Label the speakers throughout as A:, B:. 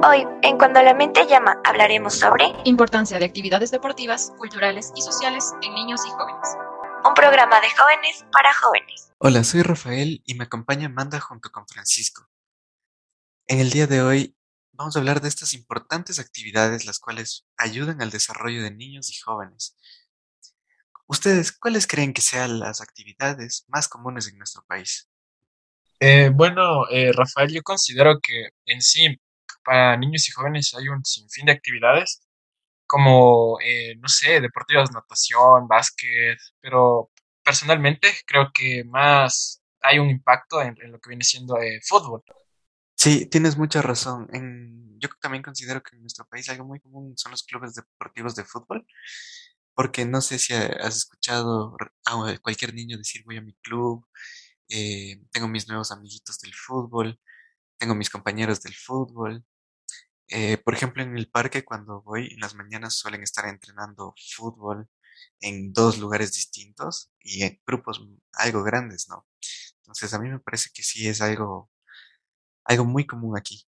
A: Hoy, en Cuando la mente llama, hablaremos sobre
B: importancia de actividades deportivas, culturales y sociales en niños y jóvenes.
A: Un programa de jóvenes para jóvenes.
C: Hola, soy Rafael y me acompaña Amanda junto con Francisco. En el día de hoy vamos a hablar de estas importantes actividades las cuales ayudan al desarrollo de niños y jóvenes. Ustedes, ¿cuáles creen que sean las actividades más comunes en nuestro país?
D: Eh, bueno, eh, Rafael, yo considero que en sí, para niños y jóvenes hay un sinfín de actividades, como, eh, no sé, deportivas, natación, básquet, pero personalmente creo que más hay un impacto en, lo que viene siendo fútbol.
C: Sí, tienes mucha razón. Yo también considero que en nuestro país algo muy común son los clubes deportivos de fútbol, porque no sé si has escuchado a cualquier niño decir voy a mi club, eh, tengo mis nuevos amiguitos del fútbol, tengo mis compañeros del fútbol. Eh, por ejemplo, en el parque cuando voy en las mañanas suelen estar entrenando fútbol en dos lugares distintos y en grupos algo grandes, ¿no? Entonces a mí me parece que sí es algo, algo muy común aquí.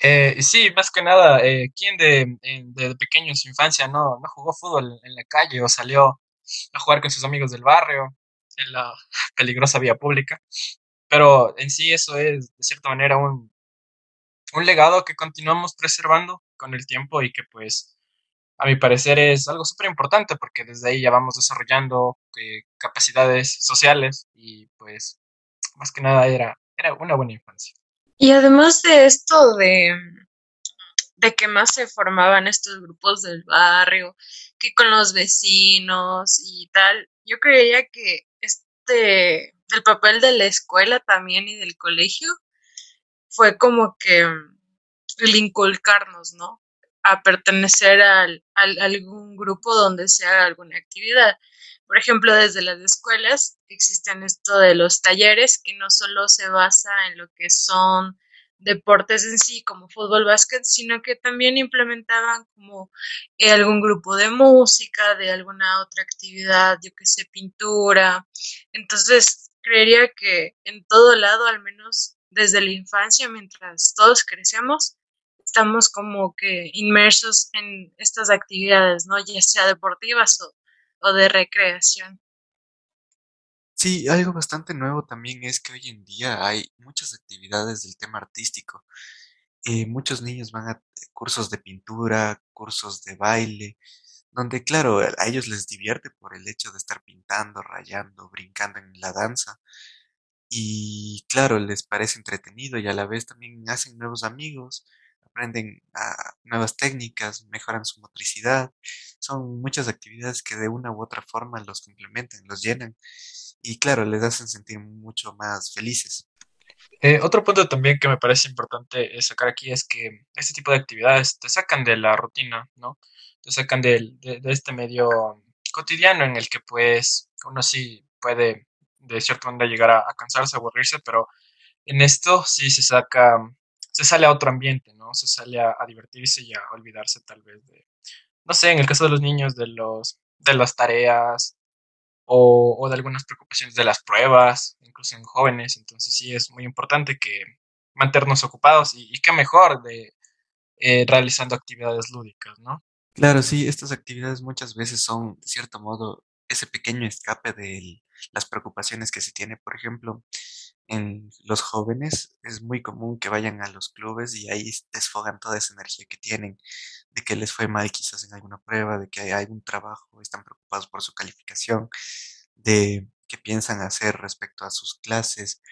D: Eh, sí, más que nada, eh, ¿quién de, de, pequeño en su infancia no, no jugó fútbol en la calle o salió a jugar con sus amigos del barrio? en la peligrosa vía pública. Pero en sí eso es, de cierta manera, un, un legado que continuamos preservando con el tiempo y que pues a mi parecer es algo súper importante porque desde ahí ya vamos desarrollando eh, capacidades sociales y pues más que nada era, era una buena infancia.
E: Y además de esto de, de que más se formaban estos grupos del barrio, que con los vecinos y tal, yo creía que este, el papel de la escuela también y del colegio fue como que el inculcarnos, ¿no? A pertenecer al, a algún grupo donde se haga alguna actividad. Por ejemplo, desde las escuelas existen esto de los talleres que no solo se basa en lo que son deportes en sí, como fútbol, básquet, sino que también implementaban como eh, algún grupo de música, de alguna otra actividad, yo que sé, pintura. Entonces, creería que en todo lado, al menos desde la infancia, mientras todos crecemos, estamos como que inmersos en estas actividades, ¿no? Ya sea deportivas o, o de recreación.
C: Sí, algo bastante nuevo también es que hoy en día hay muchas actividades del tema artístico. Eh, muchos niños van a cursos de pintura, cursos de baile, donde claro, a ellos les divierte por el hecho de estar pintando, rayando, brincando en la danza. Y claro, les parece entretenido y a la vez también hacen nuevos amigos, aprenden a nuevas técnicas, mejoran su motricidad. Son muchas actividades que de una u otra forma los complementan, los llenan y claro, les hacen sentir mucho más felices.
D: Eh, otro punto también que me parece importante sacar aquí es que este tipo de actividades te sacan de la rutina, ¿no? Te sacan de, de, este medio cotidiano en el que pues uno sí puede de cierta manera llegar a, cansarse, a aburrirse, pero en esto sí se saca, se sale a otro ambiente, ¿no? Se sale a, a divertirse y a olvidarse tal vez de, no sé, en el caso de los niños, de los, de las tareas, o, de algunas preocupaciones de las pruebas, incluso en jóvenes. Entonces sí es muy importante que mantenernos ocupados y, qué mejor de eh, realizando actividades lúdicas, ¿no?
C: Claro, sí, estas actividades muchas veces son, de cierto modo, ese pequeño escape de las preocupaciones que se tiene. Por ejemplo, en los jóvenes es muy común que vayan a los clubes y ahí desfogan toda esa energía que tienen, de que les fue mal quizás en alguna prueba, de que hay algún trabajo, están preocupados por su calificación, de qué piensan hacer respecto a sus clases,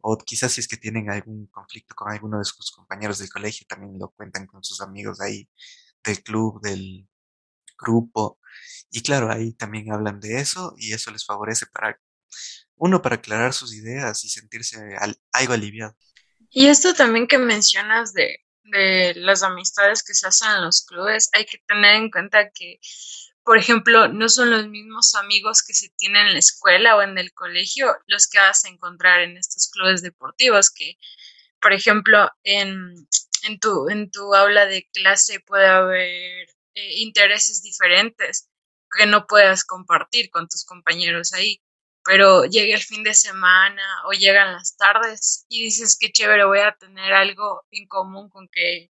C: o quizás si es que tienen algún conflicto con alguno de sus compañeros del colegio, también lo cuentan con sus amigos ahí del club, del grupo. Y claro, ahí también hablan de eso y eso les favorece para uno para aclarar sus ideas y sentirse algo aliviado.
E: Y esto también que mencionas de, de las amistades que se hacen en los clubes, hay que tener en cuenta que, por ejemplo, no son los mismos amigos que se tienen en la escuela o en el colegio los que vas a encontrar en estos clubes deportivos, que, por ejemplo, en, en, tu, en tu aula de clase puede haber eh, intereses diferentes que no puedas compartir con tus compañeros ahí pero llegue el fin de semana o llegan las tardes y dices que chévere, voy a tener algo en común con que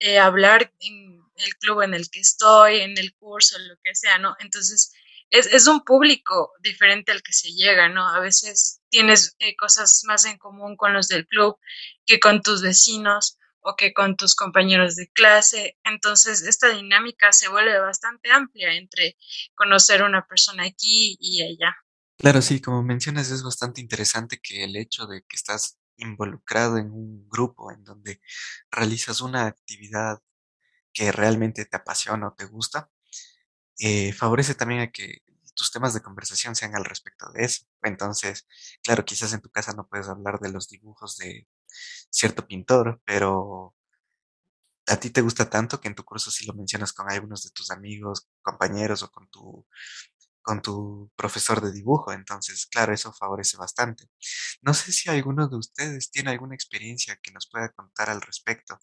E: eh, hablar en el club en el que estoy, en el curso, lo que sea, ¿no? Entonces, es, es un público diferente al que se llega, ¿no? A veces tienes eh, cosas más en común con los del club que con tus vecinos o que con tus compañeros de clase. Entonces, esta dinámica se vuelve bastante amplia entre conocer una persona aquí y allá.
C: Claro, sí, como mencionas, es bastante interesante que el hecho de que estás involucrado en un grupo en donde realizas una actividad que realmente te apasiona o te gusta, eh, favorece también a que tus temas de conversación sean al respecto de eso. Entonces, claro, quizás en tu casa no puedes hablar de los dibujos de cierto pintor, pero a ti te gusta tanto que en tu curso sí lo mencionas con algunos de tus amigos, compañeros o con tu con tu profesor de dibujo. Entonces, claro, eso favorece bastante. No sé si alguno de ustedes tiene alguna experiencia que nos pueda contar al respecto,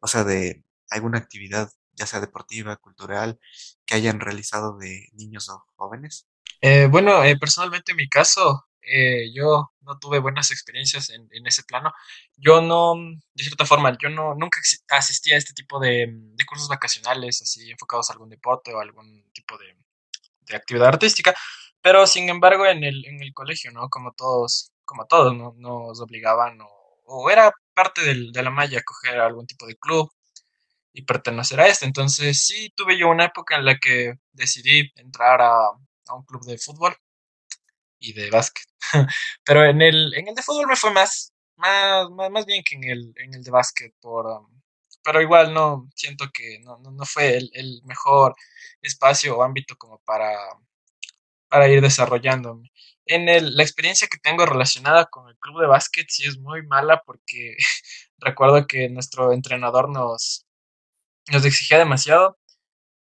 C: o sea, de alguna actividad, ya sea deportiva, cultural, que hayan realizado de niños o jóvenes.
D: Eh, bueno, eh, personalmente en mi caso, eh, yo no tuve buenas experiencias en, ese plano. Yo no, de cierta forma, yo no nunca asistí a este tipo de cursos vacacionales, así enfocados a algún deporte o algún tipo de, de actividad artística, pero sin embargo en el, en el colegio, ¿no? Como todos, como todos, ¿no? Nos obligaban o, era parte del, de la malla coger algún tipo de club y pertenecer a este. Entonces sí tuve yo una época en la que decidí entrar a, un club de fútbol y de básquet. Pero en el, en el de fútbol me fue más, más, más, más bien que en el, en el de básquet por, um, pero igual no, siento que no, no, no fue el, el, mejor espacio o ámbito como para, para ir desarrollándome. En el, la experiencia que tengo relacionada con el club de básquet sí es muy mala porque recuerdo que nuestro entrenador nos, nos exigía demasiado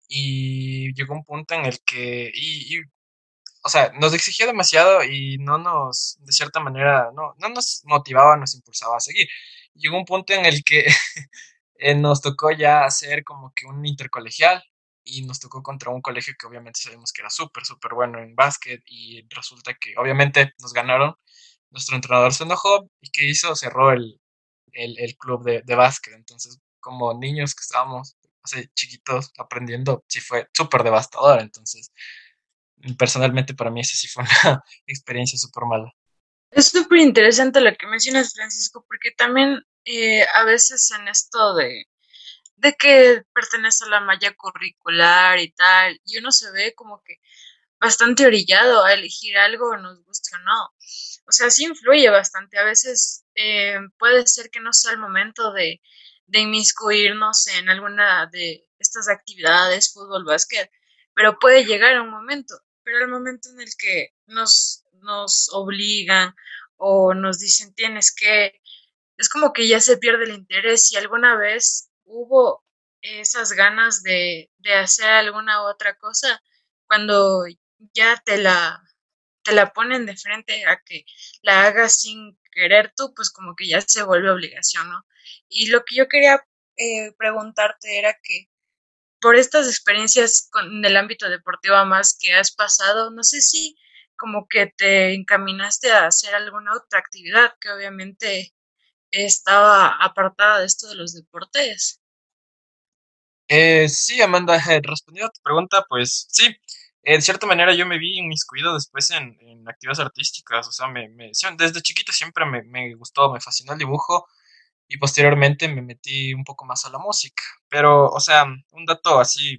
D: y llegó un punto en el que, y, y, o sea, nos exigía demasiado y no nos, de cierta manera, no, no nos motivaba, nos impulsaba a seguir. Llegó un punto en el que eh, nos tocó ya hacer como que un intercolegial y nos tocó contra un colegio que obviamente sabemos que era súper, súper bueno en básquet y resulta que obviamente nos ganaron. Nuestro entrenador se enojó y ¿qué hizo? Cerró el, el, club de, de, básquet. Entonces, como niños que estábamos chiquitos aprendiendo, sí fue súper devastador. Entonces, personalmente para mí esa sí fue una experiencia súper mala.
E: Es súper interesante lo que mencionas, Francisco, porque también eh, a veces en esto de, de que pertenece a la malla curricular y tal, y uno se ve como que bastante orillado a elegir algo, nos guste o no. O sea, sí influye bastante. A veces eh, puede ser que no sea el momento de, de inmiscuirnos en alguna de estas actividades, fútbol, básquet, pero puede llegar un momento. Pero el momento en el que nos, nos obligan o nos dicen tienes que es como que ya se pierde el interés. Si alguna vez hubo esas ganas de, de hacer alguna otra cosa, cuando ya te la, te la ponen de frente a que la hagas sin querer tú, pues como que ya se vuelve obligación, ¿no? Y lo que yo quería eh, preguntarte era que por estas experiencias con, el ámbito deportivo más que has pasado, no sé si como que te encaminaste a hacer alguna otra actividad que obviamente estaba apartada de esto de los deportes.
D: Eh, sí, Amanda, eh, respondiendo a tu pregunta, pues sí, eh, de cierta manera yo me vi inmiscuido después en, actividades artísticas, o sea, me, me, desde chiquito siempre me, me, gustó, me fascinó el dibujo y posteriormente me metí un poco más a la música, pero, o sea, un dato así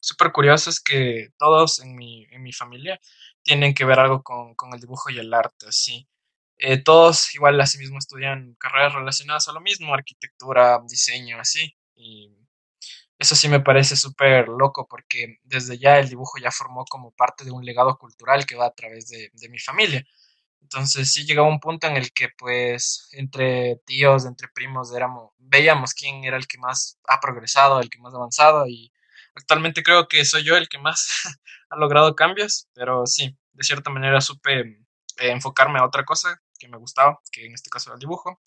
D: súper curioso es que todos en mi, en mi familia tienen que ver algo con, con el dibujo y el arte, así. Eh, todos igual así mismo estudian carreras relacionadas a lo mismo, arquitectura, diseño, así. Y eso sí me parece súper loco porque desde ya el dibujo ya formó como parte de un legado cultural que va a través de, de mi familia. Entonces sí llegaba un punto en el que pues entre tíos, entre primos, éramos, veíamos quién era el que más ha progresado, el que más ha avanzado y actualmente creo que soy yo el que más ha logrado cambios, pero sí, de cierta manera supe eh, enfocarme a otra cosa que me gustaba, que en este caso era el dibujo.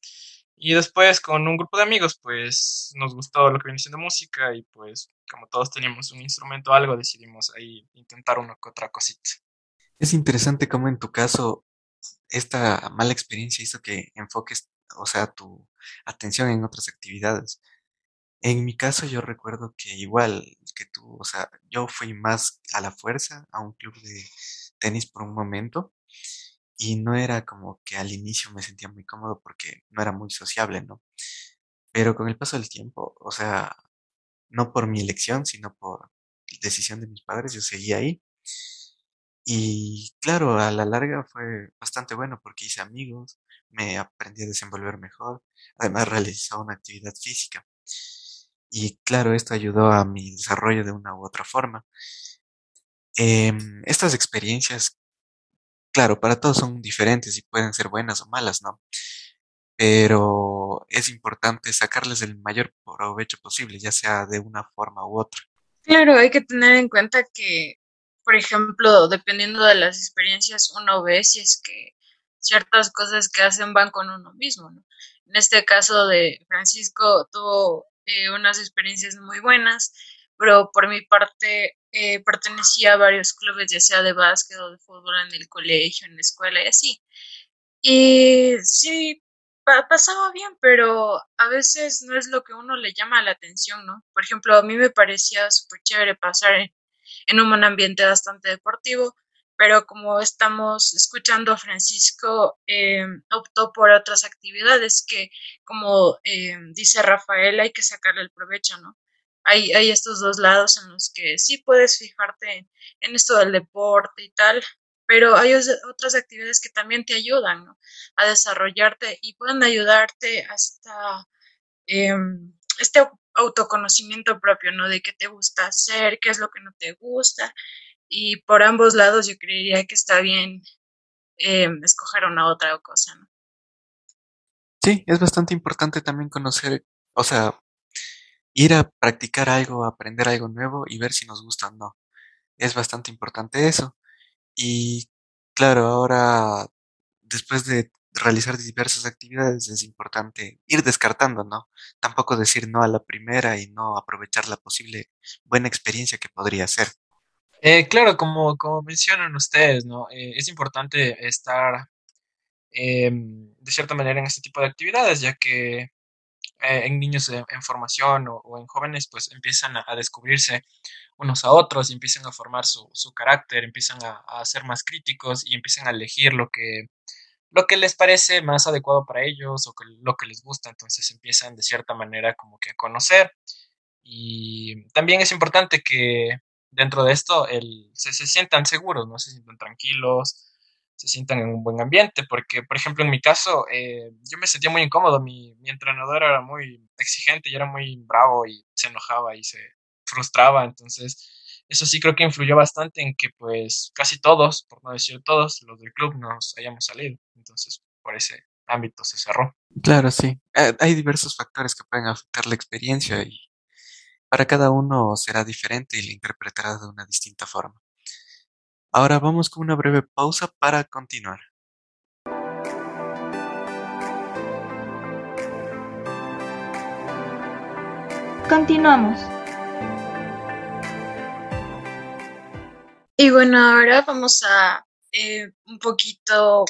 D: Y después con un grupo de amigos, pues nos gustó lo que viene siendo música y pues como todos teníamos un instrumento o algo, decidimos ahí intentar una que otra cosita.
C: Es interesante cómo en tu caso esta mala experiencia hizo que enfoques, o sea, tu atención en otras actividades. En mi caso yo recuerdo que igual que tú, o sea, yo fui más a la fuerza a un club de tenis por un momento y no era como que al inicio me sentía muy cómodo porque no era muy sociable, ¿no? Pero con el paso del tiempo, o sea, no por mi elección, sino por decisión de mis padres, yo seguí ahí. Y claro, a la larga fue bastante bueno porque hice amigos, me aprendí a desenvolver mejor, además realizaba una actividad física. Y claro, esto ayudó a mi desarrollo de una u otra forma. Em, estas experiencias, claro, para todos son diferentes y pueden ser buenas o malas, ¿no? Pero es importante sacarles el mayor provecho posible, ya sea de una forma u otra.
E: Claro, hay que tener en cuenta que, por ejemplo, dependiendo de las experiencias, uno ve si es que ciertas cosas que hacen van con uno mismo, ¿no? En este caso de Francisco tuvo eh, unas experiencias muy buenas, pero por mi parte eh, pertenecía a varios clubes, ya sea de básquet o de fútbol en el colegio, en la escuela y así. Y sí, pasaba bien, pero a veces no es lo que uno le llama la atención, ¿no? Por ejemplo, a mí me parecía súper chévere pasar en, un ambiente bastante deportivo, pero como estamos escuchando, Francisco eh, optó por otras actividades que, como eh, dice Rafael, hay que sacarle el provecho, ¿no? Hay, hay estos dos lados en los que sí puedes fijarte en, esto del deporte y tal, pero hay otras actividades que también te ayudan ¿no? a desarrollarte y pueden ayudarte hasta eh, este autoconocimiento propio, ¿no? De qué te gusta hacer, qué es lo que no te gusta y por ambos lados yo creería que está bien eh, escoger una otra cosa, ¿no?
C: Sí, es bastante importante también conocer, o sea, ir a practicar algo, aprender algo nuevo y ver si nos gusta o no. Es bastante importante eso. Y claro, ahora, después de realizar diversas actividades, es importante ir descartando, ¿no? Tampoco decir no a la primera y no aprovechar la posible buena experiencia que podría ser.
D: Eh, claro, como, como mencionan ustedes, ¿no? Eh, es importante estar em, de cierta manera en este tipo de actividades, ya que eh, en niños en, formación o, en jóvenes, pues empiezan a, descubrirse unos a otros, y empiezan a formar su, su carácter, empiezan a, a, ser más críticos y empiezan a elegir lo que, lo que les parece más adecuado para ellos o que, lo que les gusta. Entonces empiezan de cierta manera como que a conocer. Y también es importante que dentro de esto el, se, se, sientan seguros, ¿no? Se sientan tranquilos, se sientan en un buen ambiente, porque, por ejemplo, en mi caso, eh, yo me sentía muy incómodo, mi, mi entrenador era muy exigente y era muy bravo y se enojaba y se frustraba, entonces eso sí creo que influyó bastante en que pues casi todos, por no decir todos, los del club nos hayamos salido, entonces por ese ámbito se cerró.
C: Claro, sí. Hay diversos factores que pueden afectar la experiencia y para cada uno será diferente y la interpretará de una distinta forma. Ahora vamos con una breve pausa para continuar.
A: Continuamos.
E: Y bueno, ahora vamos a eh, un poquito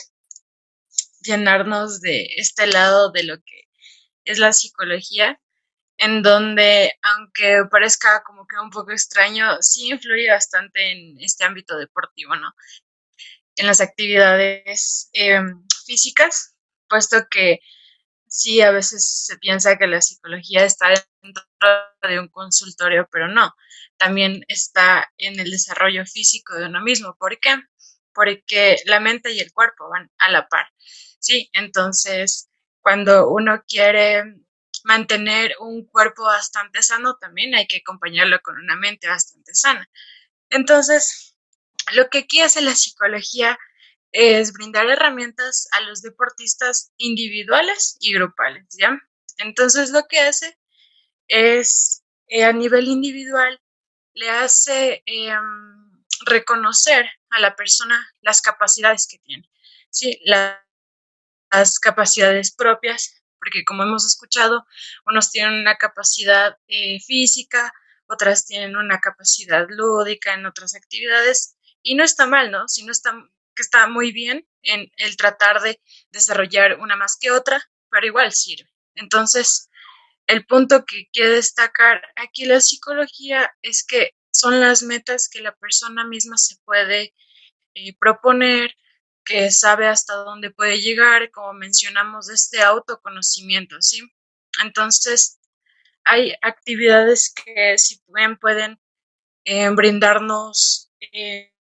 E: llenarnos de este lado de lo que es la psicología en donde, aunque parezca como que un poco extraño, sí influye bastante en este ámbito deportivo, ¿no? En las actividades em, físicas, puesto que sí, a veces se piensa que la psicología está dentro de un consultorio, pero no, también está en el desarrollo físico de uno mismo. ¿Por qué? Porque la mente y el cuerpo van a la par. Sí, entonces, cuando uno quiere mantener un cuerpo bastante sano, también hay que acompañarlo con una mente bastante sana. Entonces, lo que aquí hace la psicología es brindar herramientas a los deportistas individuales y grupales, ¿ya? Entonces, lo que hace es, eh, a nivel individual, le hace em, reconocer a la persona las capacidades que tiene, ¿sí? las capacidades propias porque como hemos escuchado, unos tienen una capacidad eh, física, otras tienen una capacidad lúdica en otras actividades y no está mal, ¿no? Sino está, que está muy bien en el tratar de desarrollar una más que otra, pero igual sirve. Entonces, el punto que quiero destacar aquí la psicología es que son las metas que la persona misma se puede eh, proponer, que sabe hasta dónde puede llegar, como mencionamos, este autoconocimiento, ¿sí? Entonces, hay actividades que si pueden, pueden eh, brindarnos eh,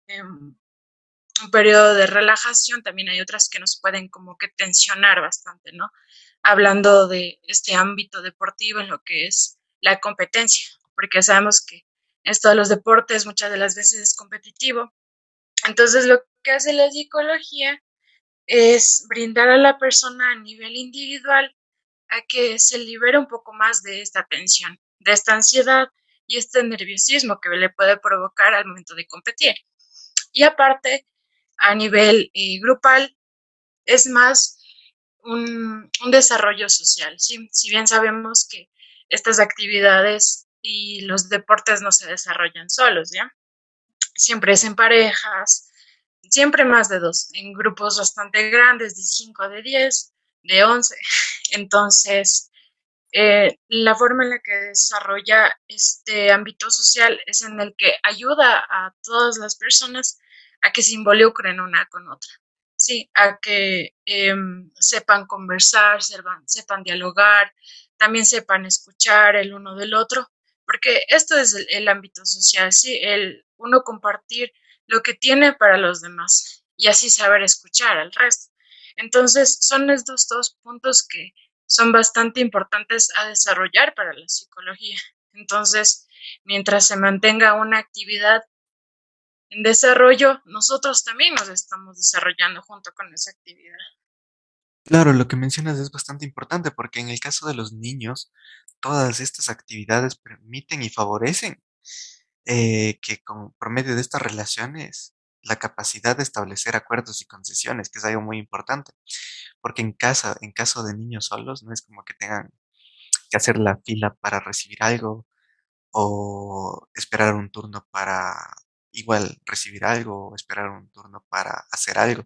E: un periodo de relajación, también hay otras que nos pueden como que tensionar bastante, ¿no? Hablando de este ámbito deportivo en lo que es la competencia, porque sabemos que esto de los deportes muchas de las veces es competitivo. Entonces, lo que hace la psicología es brindar a la persona a nivel individual a que se libere un poco más de esta tensión, de esta ansiedad y este nerviosismo que le puede provocar al momento de competir. Y aparte, a nivel eh, grupal, es más un, desarrollo social. Si bien sabemos que estas actividades y los deportes no se desarrollan solos, ¿ya? Siempre es en parejas, siempre más de dos, en grupos bastante grandes, de 5, de 10, de 11. Entonces, eh, la forma en la que desarrolla este ámbito social es en el que ayuda a todas las personas a que se involucren una con otra, sí, a que em, sepan conversar, sepan, sepan dialogar, también sepan escuchar el uno del otro porque esto es el, ámbito social, ¿sí? El uno compartir lo que tiene para los demás y así saber escuchar al resto. Entonces, son estos dos puntos que son bastante importantes a desarrollar para la psicología. Entonces, mientras se mantenga una actividad en desarrollo, nosotros también nos estamos desarrollando junto con esa actividad.
C: Claro, lo que mencionas es bastante importante porque en el caso de los niños, todas estas actividades permiten y favorecen eh, que con, por medio de estas relaciones la capacidad de establecer acuerdos y concesiones, que es algo muy importante, porque en casa, en caso de niños solos, no es como que tengan que hacer la fila para recibir algo o esperar un turno para igual recibir algo o esperar un turno para hacer algo.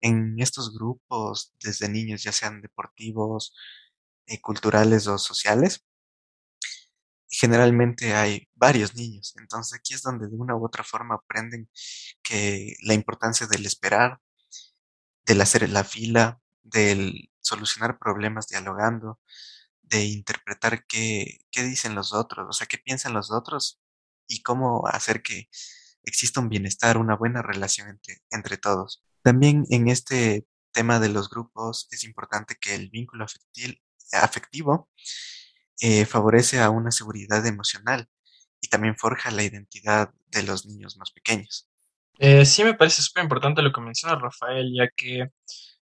C: En estos grupos desde niños, ya sean deportivos, eh, culturales o sociales, generalmente hay varios niños. Entonces aquí es donde de una u otra forma aprenden que la importancia del esperar, del hacer la fila, del solucionar problemas dialogando, de interpretar qué, qué dicen los otros, o sea, qué piensan los otros y cómo hacer que exista un bienestar, una buena relación entre, entre todos. También en este tema de los grupos es importante que el vínculo afectivo eh, favorece a una seguridad emocional y también forja la identidad de los niños más pequeños.
D: Eh, sí, me parece súper importante lo que menciona Rafael, ya que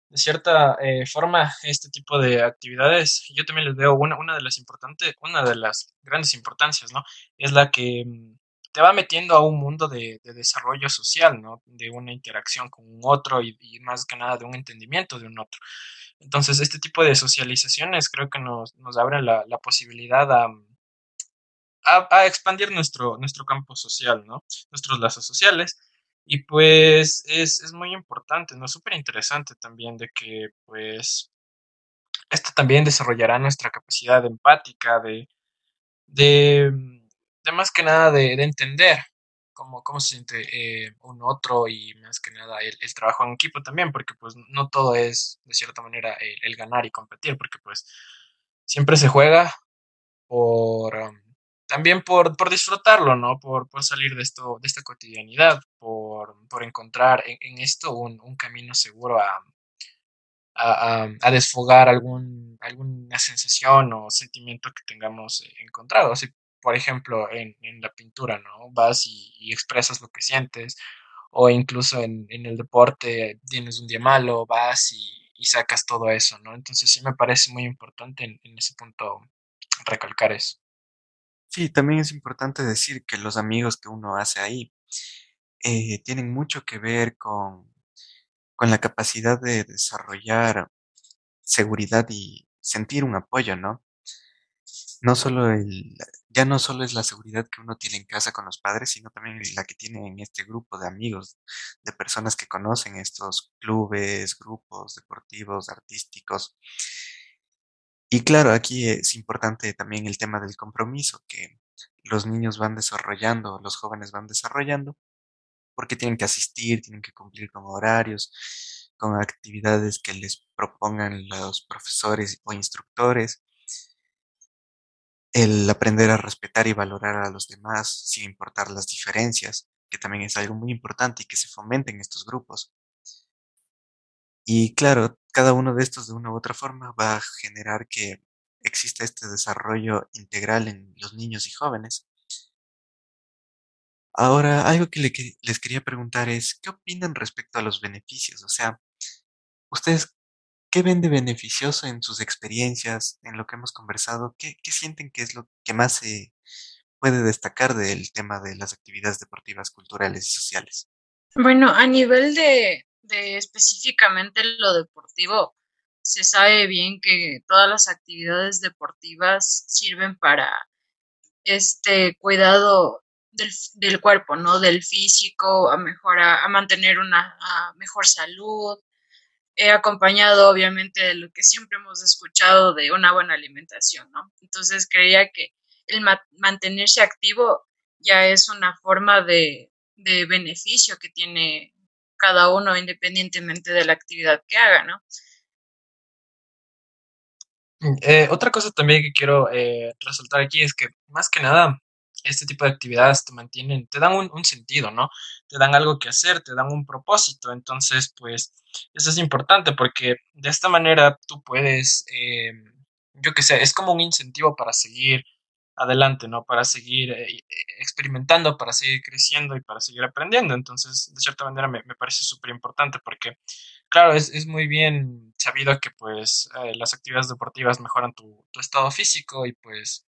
D: de cierta eh, forma este tipo de actividades, yo también les veo una, una de las importantes, una de las grandes importancias, ¿no? Es la que mm, te va metiendo a un mundo de, desarrollo social, ¿no? De una interacción con un otro y, más que nada de un entendimiento de un otro. Entonces, este tipo de socializaciones creo que nos, nos abren la, posibilidad a, a, expandir nuestro, nuestro campo social, ¿no? Nuestros lazos sociales. Y pues es, es muy importante, ¿no? Súper interesante también de que, pues, esto también desarrollará nuestra capacidad empática, de, de de más que nada de, entender cómo, cómo se siente eh, un otro y más que nada el, trabajo en equipo también, porque pues no todo es de cierta manera el, ganar y competir, porque pues siempre se juega por um, también por, por, disfrutarlo, ¿no? Por, por, salir de esto, de esta cotidianidad, por, por encontrar en, esto un, camino seguro a, a, desfogar algún, alguna sensación o sentimiento que tengamos encontrado. Así por ejemplo, en, la pintura, ¿no? Vas y, expresas lo que sientes, o incluso en, el deporte tienes un día malo, vas y, sacas todo eso, ¿no? Entonces sí me parece muy importante en, ese punto recalcar eso.
C: Sí, también es importante decir que los amigos que uno hace ahí eh, tienen mucho que ver con, con la capacidad de desarrollar seguridad y sentir un apoyo, ¿no? no solo el, ya no solo es la seguridad que uno tiene en casa con los padres, sino también la que tiene en este grupo de amigos, de personas que conocen estos clubes, grupos deportivos, artísticos. Y claro, aquí es importante también el tema del compromiso que los niños van desarrollando, los jóvenes van desarrollando, porque tienen que asistir, tienen que cumplir con horarios, con actividades que les propongan los profesores o instructores el aprender a respetar y valorar a los demás sin importar las diferencias, que también es algo muy importante y que se fomente en estos grupos. Y claro, cada uno de estos de una u otra forma va a generar que exista este desarrollo integral en los niños y jóvenes. Ahora, algo que les quería preguntar es, ¿qué opinan respecto a los beneficios? O sea, ¿ustedes ¿Qué ven de beneficioso en sus experiencias, en lo que hemos conversado? ¿Qué, sienten que es lo que más se puede destacar del tema de las actividades deportivas, culturales y sociales?
E: Bueno, a nivel de, específicamente lo deportivo, se sabe bien que todas las actividades deportivas sirven para este cuidado del cuerpo, ¿no? Del físico, a mejorar, a mantener una mejor salud, he acompañado obviamente de lo que siempre hemos escuchado de una buena alimentación, ¿no? Entonces creía que el mantenerse activo ya es una forma de, de, beneficio que tiene cada uno independientemente de la actividad que haga, ¿no?
D: Eh, otra cosa también que quiero eh, resaltar aquí es que más que nada este tipo de actividades te mantienen, te dan un, sentido, ¿no? Te dan algo que hacer, te dan un propósito. Entonces, pues, eso es importante porque de esta manera tú puedes, eh, yo qué sé, es como un incentivo para seguir adelante, ¿no? Para seguir eh, experimentando, para seguir creciendo y para seguir aprendiendo. Entonces, de cierta manera me, parece súper importante porque, claro, es, muy bien sabido que pues eh, las actividades deportivas mejoran tu, tu, estado físico y pues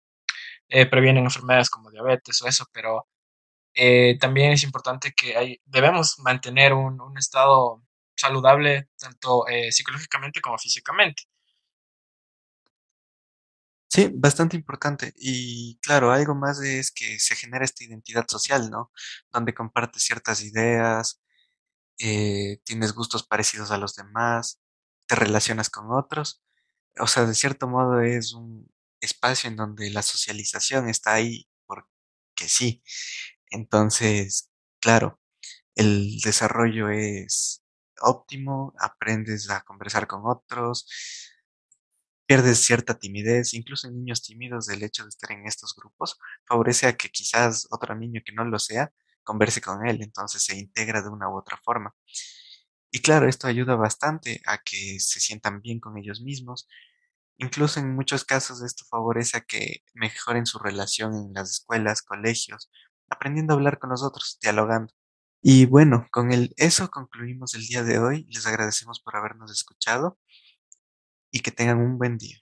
D: eh, previenen enfermedades como diabetes o eso, pero eh, también es importante que hay, debemos mantener un, estado saludable tanto eh, psicológicamente como físicamente.
C: Sí, bastante importante. Y claro, algo más es que se genera esta identidad social, ¿no? Donde compartes ciertas ideas, tienes gustos parecidos a los demás, te relacionas con otros. O sea, de cierto modo es un, espacio en donde la socialización está ahí porque sí. Entonces, claro, el desarrollo es óptimo, aprendes a conversar con otros, pierdes cierta timidez, incluso en niños tímidos el hecho de estar en estos grupos favorece a que quizás otro niño que no lo sea converse con él, entonces se integra de una u otra forma. Y claro, esto ayuda bastante a que se sientan bien con ellos mismos, Incluso en muchos casos esto favorece a que mejoren su relación en las escuelas, colegios, aprendiendo a hablar con los otros, dialogando. Y bueno, con el, eso concluimos el día de hoy. Les agradecemos por habernos escuchado y que tengan un buen día.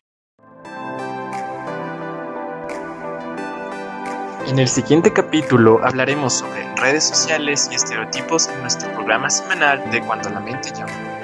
D: En el siguiente capítulo hablaremos sobre redes sociales y estereotipos en nuestro programa semanal de Cuando la mente llama.